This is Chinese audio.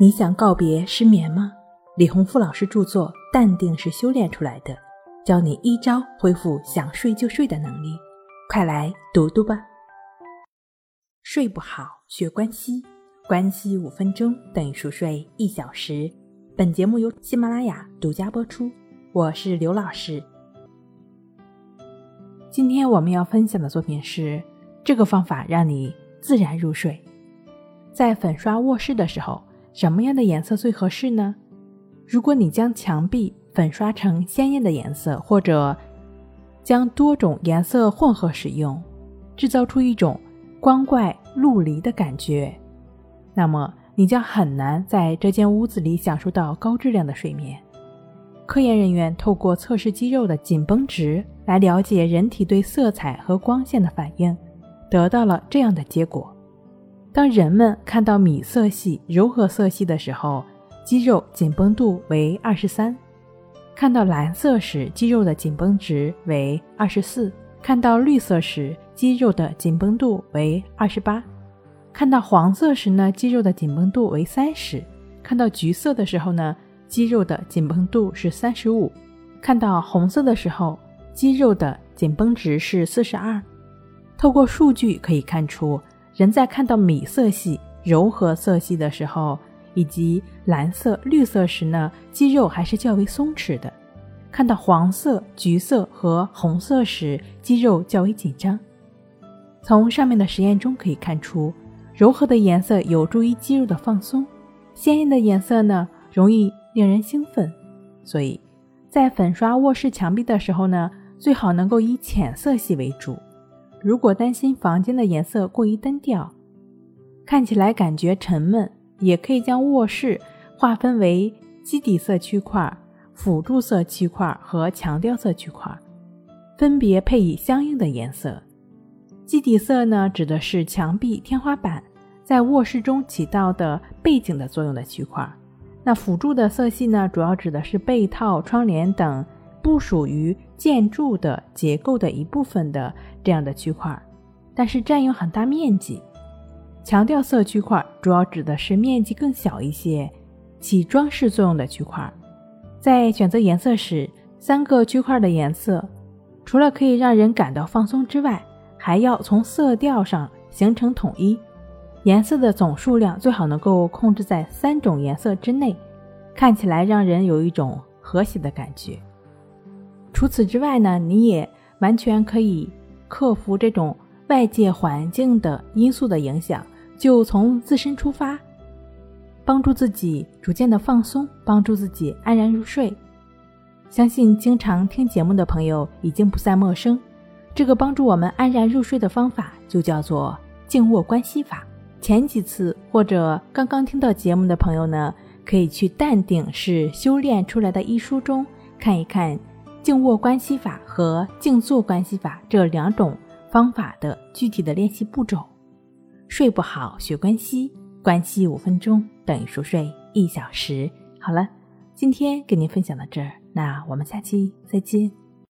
你想告别失眠吗？李洪富老师著作《淡定是修炼出来的》，教你一招恢复想睡就睡的能力，快来读读吧。睡不好学关西，关西五分钟等于熟睡一小时。本节目由喜马拉雅独家播出，我是刘老师。今天我们要分享的作品是这个方法让你自然入睡。在粉刷卧室的时候。什么样的颜色最合适呢？如果你将墙壁粉刷成鲜艳的颜色，或者将多种颜色混合使用，制造出一种光怪陆离的感觉，那么你将很难在这间屋子里享受到高质量的睡眠。科研人员透过测试肌肉的紧绷值来了解人体对色彩和光线的反应，得到了这样的结果。当人们看到米色系、柔和色系的时候，肌肉紧绷度为二十三；看到蓝色时，肌肉的紧绷值为二十四；看到绿色时，肌肉的紧绷度为二十八；看到黄色时呢，肌肉的紧绷度为三十；看到橘色的时候呢，肌肉的紧绷度是三十五；看到红色的时候，肌肉的紧绷值是四十二。透过数据可以看出。人在看到米色系、柔和色系的时候，以及蓝色、绿色时呢，肌肉还是较为松弛的；看到黄色、橘色和红色时，肌肉较为紧张。从上面的实验中可以看出，柔和的颜色有助于肌肉的放松，鲜艳的颜色呢，容易令人兴奋。所以，在粉刷卧室墙壁的时候呢，最好能够以浅色系为主。如果担心房间的颜色过于单调，看起来感觉沉闷，也可以将卧室划分为基底色区块、辅助色区块和强调色区块，分别配以相应的颜色。基底色呢，指的是墙壁、天花板在卧室中起到的背景的作用的区块。那辅助的色系呢，主要指的是被套、窗帘等。不属于建筑的结构的一部分的这样的区块，但是占用很大面积。强调色区块主要指的是面积更小一些、起装饰作用的区块。在选择颜色时，三个区块的颜色除了可以让人感到放松之外，还要从色调上形成统一。颜色的总数量最好能够控制在三种颜色之内，看起来让人有一种和谐的感觉。除此之外呢，你也完全可以克服这种外界环境的因素的影响，就从自身出发，帮助自己逐渐的放松，帮助自己安然入睡。相信经常听节目的朋友已经不再陌生，这个帮助我们安然入睡的方法就叫做静卧关系法。前几次或者刚刚听到节目的朋友呢，可以去《淡定是修炼出来的》一书中看一看。静卧关系法和静坐关系法这两种方法的具体的练习步骤。睡不好学关系，关系五分钟等于熟睡一小时。好了，今天给您分享到这儿，那我们下期再见。